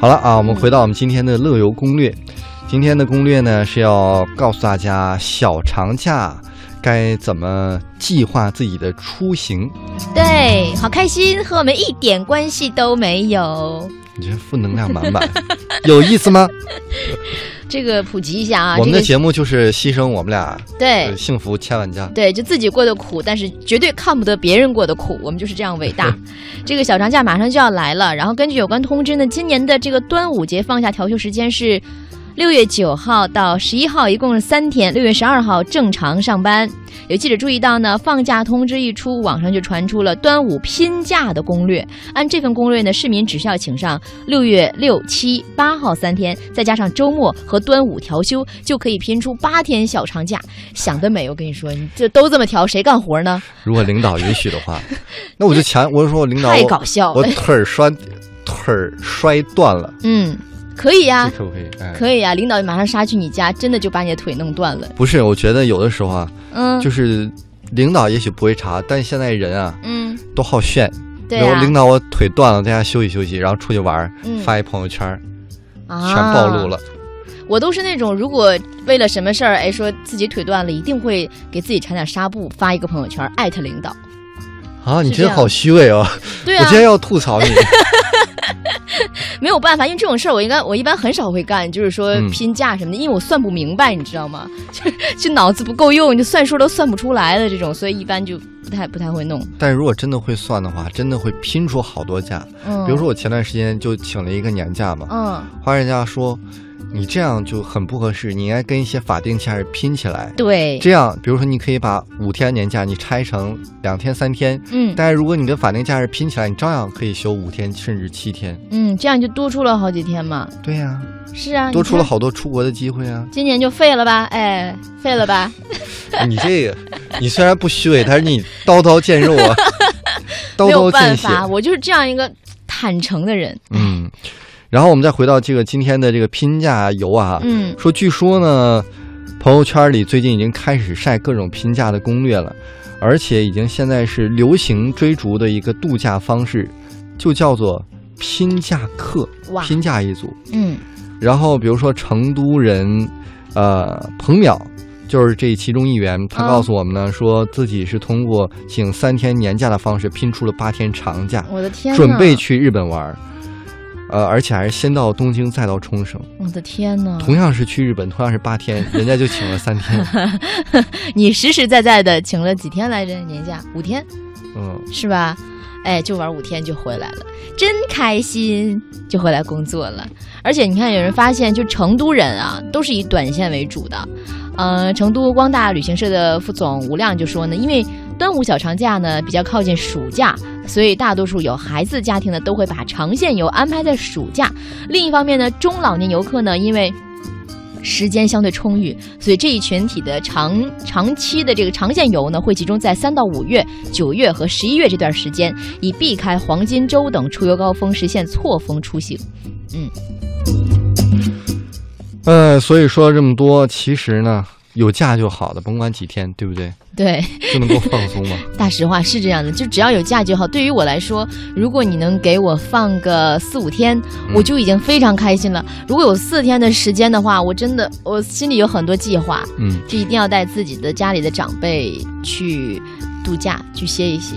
好了啊，我们回到我们今天的乐游攻略。今天的攻略呢是要告诉大家小长假该怎么计划自己的出行。对，好开心，和我们一点关系都没有。你这负能量满满，有意思吗？这个普及一下啊，我们的节目就是牺牲我们俩对呃幸福千万家。对，就自己过得苦，但是绝对看不得别人过得苦，我们就是这样伟大。这个小长假马上就要来了，然后根据有关通知呢，今年的这个端午节放假调休时间是六月九号到十一号，一共是三天。六月十二号正常上班。有记者注意到呢，放假通知一出，网上就传出了端午拼假的攻略。按这份攻略呢，市民只需要请上六月六、七、八号三天，再加上周末和端午调休，就可以拼出八天小长假。想得美！我跟你说，你这都这么调，谁干活呢？如果领导允许的话，那我就强，我就说我领导太搞笑了。我腿儿摔腿儿摔断了，嗯，可以呀、这可不可以？哎，可以呀、领导马上杀去你家，真的就把你的腿弄断了。不是，我觉得有的时候啊，嗯，就是领导也许不会查，但现在人啊嗯，都好炫。然后领导我腿断了，在家休息休息，然后出去玩发一朋友圈，啊，全暴露了。我都是那种，如果为了什么事儿，哎，说自己腿断了，一定会给自己缠点纱布，发一个朋友圈，艾特领导。啊，你真好虚伪哦！对啊我今，天要吐槽你。没有办法，因为这种事儿我应该我一般很少会干，就是说嗯拼价什么的，因为我算不明白，你知道吗？就就脑子不够用，就算数都算不出来的这种，所以一般就不太不太会弄。但如果真的会算的话，真的会拼出好多价。嗯，比如说我前段时间就请了一个年假嘛，嗯，后来人家说你这样就很不合适，你应该跟一些法定假日拼起来。对，这样，比如说你可以把五天年假你拆成两天、三天，嗯但是如果你跟法定假日拼起来，你照样可以休五天甚至七天。嗯，这样就多出了好几天嘛。对呀、是啊，多出了好多出国的机会啊！今年就废了吧？哎，废了吧？你这个，你虽然不虚伪，但是你刀刀见肉啊，刀刀见血。办法，我就是这样一个坦诚的人。嗯，然后我们再回到这个今天的这个拼假游啊，嗯说据说呢，朋友圈里最近已经开始晒各种拼假的攻略了，而且已经现在是流行追逐的一个度假方式，就叫做拼假客，拼假一族。嗯然后比如说成都人，呃，彭淼。就是这其中一员，他嗯告诉我们呢，说自己是通过请三天年假的方式拼出了八天长假，我的天，准备去日本玩儿，呃，而且还是先到东京再到冲绳。我的天呐，同样是去日本，同样是八天，人家就请了三天。你实实在在的请了几天来着？年假五天嗯，是吧？哎，就玩五天就回来了，真开心，就回来工作了。而且你看，有人发现，就成都人啊，都是以短线为主的。呃，成都光大旅行社的副总吴亮就说呢，因为端午小长假呢比较靠近暑假，所以大多数有孩子家庭呢都会把长线游安排在暑假。另一方面呢，中老年游客呢，因为时间相对充裕，所以这一群体的长长期的这个长线游呢，会集中在三到五月、九月和十一月这段时间，以避开黄金周等出游高峰，实现错峰出行。嗯呃，所以说了这么多，其实呢，有假就好了，甭管几天，对不对？对，就能够放松嘛。大实话是这样的，就只要有假就好。对于我来说，如果你能给我放个四五天，我就已经非常开心了。如果有四天的时间的话，我真的我心里有很多计划，嗯，就一定要带自己的家里的长辈去度假，去歇一歇。